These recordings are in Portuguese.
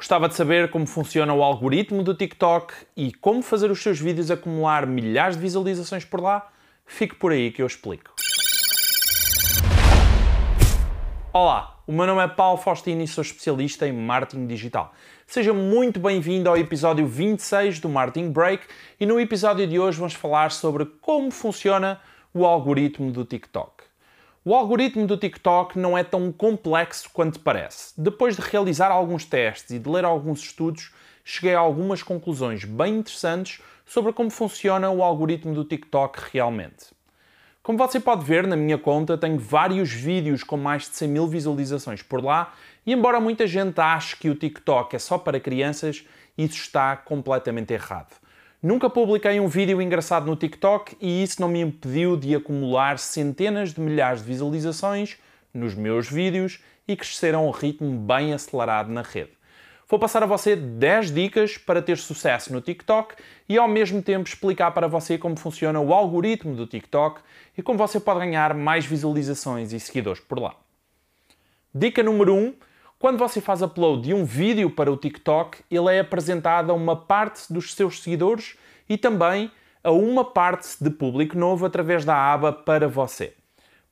Gostava de saber como funciona o algoritmo do TikTok e como fazer os seus vídeos acumular milhares de visualizações por lá? Fique por aí que eu explico. Olá, o meu nome é Paulo Faustino e sou especialista em marketing digital. Seja muito bem-vindo ao episódio 26 do Marketing Break e no episódio de hoje vamos falar sobre como funciona o algoritmo do TikTok. O algoritmo do TikTok não é tão complexo quanto parece. Depois de realizar alguns testes e de ler alguns estudos, cheguei a algumas conclusões bem interessantes sobre como funciona o algoritmo do TikTok realmente. Como você pode ver na minha conta, tenho vários vídeos com mais de 100 mil visualizações por lá, e embora muita gente ache que o TikTok é só para crianças, isso está completamente errado. Nunca publiquei um vídeo engraçado no TikTok e isso não me impediu de acumular centenas de milhares de visualizações nos meus vídeos e crescer a um ritmo bem acelerado na rede. Vou passar a você 10 dicas para ter sucesso no TikTok e ao mesmo tempo explicar para você como funciona o algoritmo do TikTok e como você pode ganhar mais visualizações e seguidores por lá. Dica número 1 quando você faz upload de um vídeo para o TikTok, ele é apresentado a uma parte dos seus seguidores e também a uma parte de público novo através da aba para você.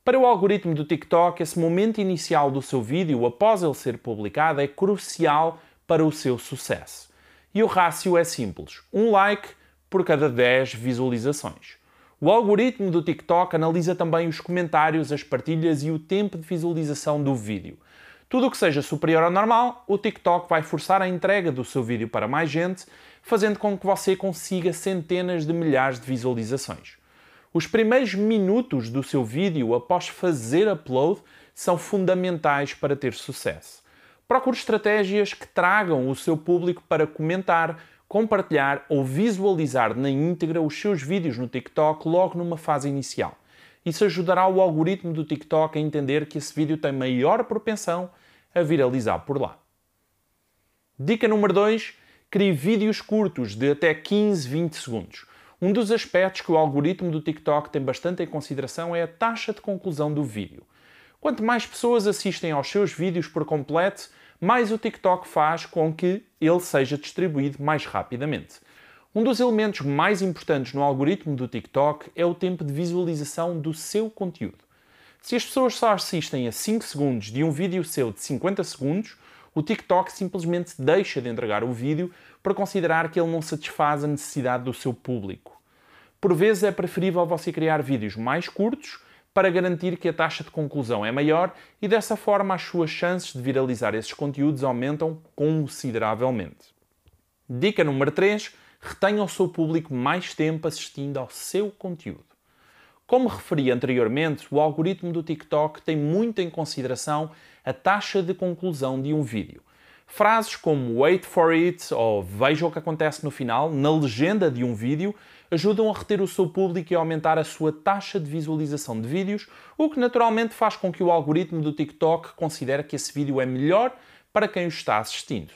Para o algoritmo do TikTok, esse momento inicial do seu vídeo, após ele ser publicado, é crucial para o seu sucesso. E o rácio é simples: um like por cada 10 visualizações. O algoritmo do TikTok analisa também os comentários, as partilhas e o tempo de visualização do vídeo. Tudo o que seja superior ao normal, o TikTok vai forçar a entrega do seu vídeo para mais gente, fazendo com que você consiga centenas de milhares de visualizações. Os primeiros minutos do seu vídeo após fazer upload são fundamentais para ter sucesso. Procure estratégias que tragam o seu público para comentar, compartilhar ou visualizar na íntegra os seus vídeos no TikTok logo numa fase inicial. Isso ajudará o algoritmo do TikTok a entender que esse vídeo tem maior propensão a viralizar por lá. Dica número 2: crie vídeos curtos de até 15, 20 segundos. Um dos aspectos que o algoritmo do TikTok tem bastante em consideração é a taxa de conclusão do vídeo. Quanto mais pessoas assistem aos seus vídeos por completo, mais o TikTok faz com que ele seja distribuído mais rapidamente. Um dos elementos mais importantes no algoritmo do TikTok é o tempo de visualização do seu conteúdo. Se as pessoas só assistem a 5 segundos de um vídeo seu de 50 segundos, o TikTok simplesmente deixa de entregar o vídeo para considerar que ele não satisfaz a necessidade do seu público. Por vezes é preferível você criar vídeos mais curtos para garantir que a taxa de conclusão é maior e dessa forma as suas chances de viralizar esses conteúdos aumentam consideravelmente. Dica número 3 retenha o seu público mais tempo assistindo ao seu conteúdo. Como referi anteriormente, o algoritmo do TikTok tem muito em consideração a taxa de conclusão de um vídeo. Frases como wait for it ou veja o que acontece no final, na legenda de um vídeo, ajudam a reter o seu público e aumentar a sua taxa de visualização de vídeos, o que naturalmente faz com que o algoritmo do TikTok considere que esse vídeo é melhor para quem o está assistindo.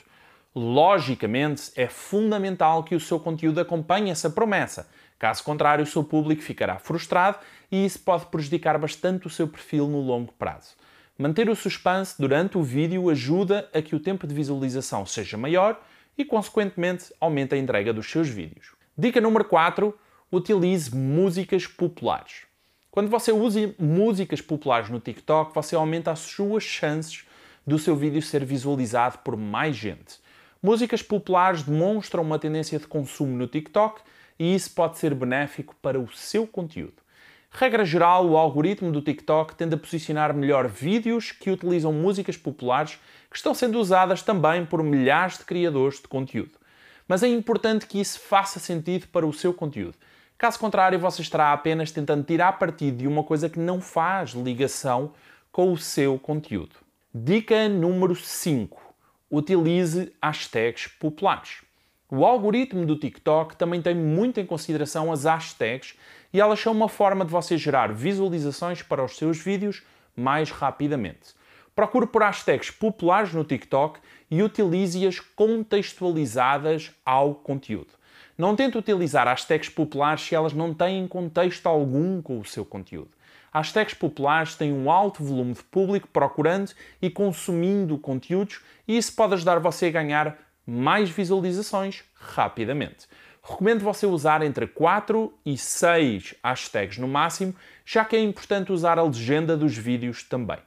Logicamente, é fundamental que o seu conteúdo acompanhe essa promessa. Caso contrário, o seu público ficará frustrado e isso pode prejudicar bastante o seu perfil no longo prazo. Manter o suspense durante o vídeo ajuda a que o tempo de visualização seja maior e, consequentemente, aumente a entrega dos seus vídeos. Dica número 4: utilize músicas populares. Quando você usa músicas populares no TikTok, você aumenta as suas chances do seu vídeo ser visualizado por mais gente. Músicas populares demonstram uma tendência de consumo no TikTok e isso pode ser benéfico para o seu conteúdo. Regra geral, o algoritmo do TikTok tende a posicionar melhor vídeos que utilizam músicas populares que estão sendo usadas também por milhares de criadores de conteúdo. Mas é importante que isso faça sentido para o seu conteúdo. Caso contrário, você estará apenas tentando tirar partido de uma coisa que não faz ligação com o seu conteúdo. Dica número 5 utilize hashtags populares. O algoritmo do TikTok também tem muito em consideração as hashtags e elas são uma forma de você gerar visualizações para os seus vídeos mais rapidamente. Procure por hashtags populares no TikTok e utilize-as contextualizadas ao conteúdo. Não tente utilizar hashtags populares se elas não têm contexto algum com o seu conteúdo. Hashtags populares têm um alto volume de público procurando e consumindo conteúdos e isso pode ajudar você a ganhar mais visualizações rapidamente. Recomendo você usar entre 4 e 6 hashtags no máximo, já que é importante usar a legenda dos vídeos também.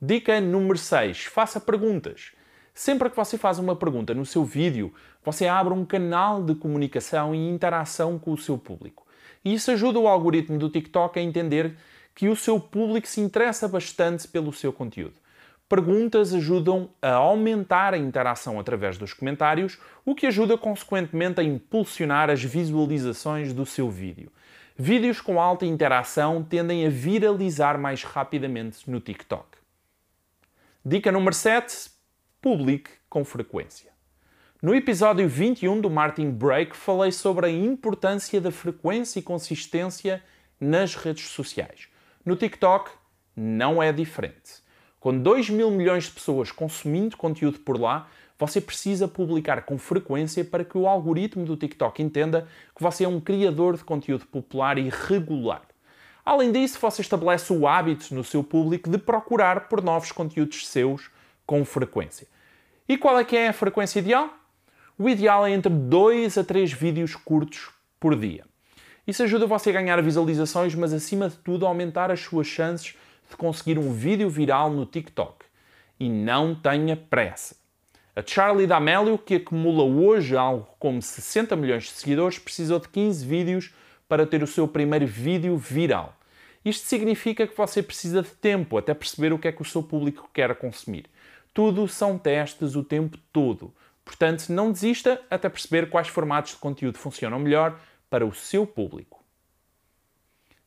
Dica número 6: faça perguntas. Sempre que você faz uma pergunta no seu vídeo, você abre um canal de comunicação e interação com o seu público. E isso ajuda o algoritmo do TikTok a entender que o seu público se interessa bastante pelo seu conteúdo. Perguntas ajudam a aumentar a interação através dos comentários, o que ajuda consequentemente a impulsionar as visualizações do seu vídeo. Vídeos com alta interação tendem a viralizar mais rapidamente no TikTok. Dica número 7: publique com frequência. No episódio 21 do Martin Break, falei sobre a importância da frequência e consistência nas redes sociais. No TikTok, não é diferente. Com 2 mil milhões de pessoas consumindo conteúdo por lá, você precisa publicar com frequência para que o algoritmo do TikTok entenda que você é um criador de conteúdo popular e regular. Além disso, você estabelece o hábito no seu público de procurar por novos conteúdos seus com frequência. E qual é que é a frequência ideal? O ideal é entre 2 a 3 vídeos curtos por dia. Isso ajuda você a ganhar visualizações, mas acima de tudo aumentar as suas chances de conseguir um vídeo viral no TikTok. E não tenha pressa. A Charlie D'Amelio, que acumula hoje algo como 60 milhões de seguidores, precisou de 15 vídeos para ter o seu primeiro vídeo viral. Isto significa que você precisa de tempo até perceber o que é que o seu público quer consumir. Tudo são testes o tempo todo. Portanto, não desista até perceber quais formatos de conteúdo funcionam melhor para o seu público.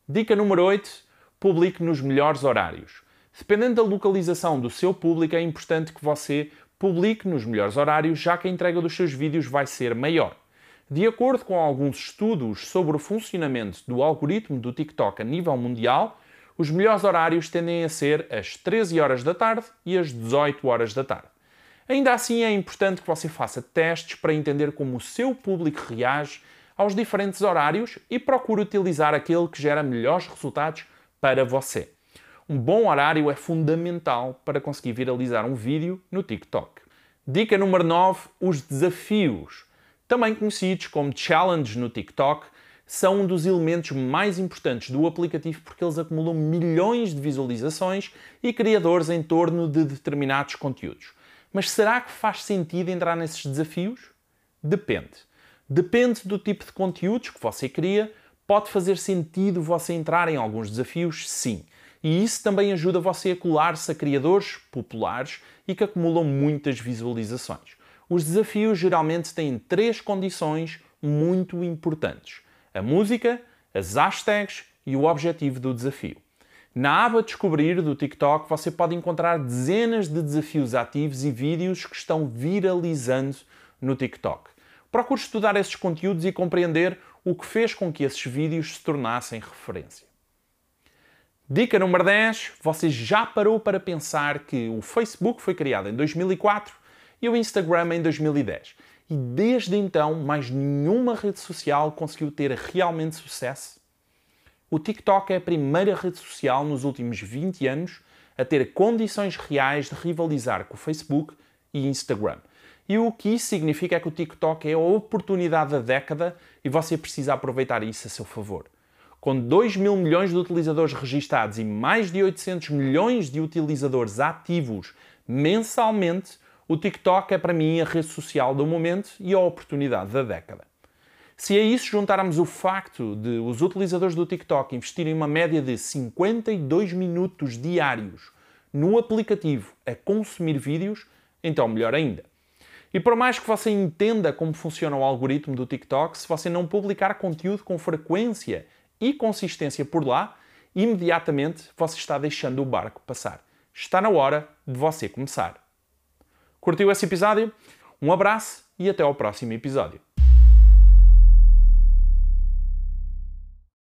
Dica número 8: publique nos melhores horários. Dependendo da localização do seu público, é importante que você publique nos melhores horários, já que a entrega dos seus vídeos vai ser maior. De acordo com alguns estudos sobre o funcionamento do algoritmo do TikTok a nível mundial, os melhores horários tendem a ser as 13 horas da tarde e as 18 horas da tarde. Ainda assim, é importante que você faça testes para entender como o seu público reage aos diferentes horários e procure utilizar aquele que gera melhores resultados para você. Um bom horário é fundamental para conseguir viralizar um vídeo no TikTok. Dica número 9: os desafios. Também conhecidos como challenge no TikTok, são um dos elementos mais importantes do aplicativo porque eles acumulam milhões de visualizações e criadores em torno de determinados conteúdos. Mas será que faz sentido entrar nesses desafios? Depende. Depende do tipo de conteúdos que você cria. Pode fazer sentido você entrar em alguns desafios? Sim. E isso também ajuda você a colar-se a criadores populares e que acumulam muitas visualizações. Os desafios geralmente têm três condições muito importantes a música, as hashtags e o objetivo do desafio. Na aba Descobrir do TikTok você pode encontrar dezenas de desafios ativos e vídeos que estão viralizando no TikTok. Procure estudar esses conteúdos e compreender o que fez com que esses vídeos se tornassem referência. Dica número 10. Você já parou para pensar que o Facebook foi criado em 2004 e o Instagram em 2010 e desde então mais nenhuma rede social conseguiu ter realmente sucesso. O TikTok é a primeira rede social nos últimos 20 anos a ter condições reais de rivalizar com o Facebook e Instagram. E o que isso significa é que o TikTok é a oportunidade da década e você precisa aproveitar isso a seu favor. Com 2 mil milhões de utilizadores registados e mais de 800 milhões de utilizadores ativos mensalmente, o TikTok é para mim a rede social do momento e a oportunidade da década. Se a isso juntarmos o facto de os utilizadores do TikTok investirem uma média de 52 minutos diários no aplicativo a consumir vídeos, então melhor ainda. E por mais que você entenda como funciona o algoritmo do TikTok, se você não publicar conteúdo com frequência e consistência por lá, imediatamente você está deixando o barco passar. Está na hora de você começar. Curtiu esse episódio? Um abraço e até ao próximo episódio.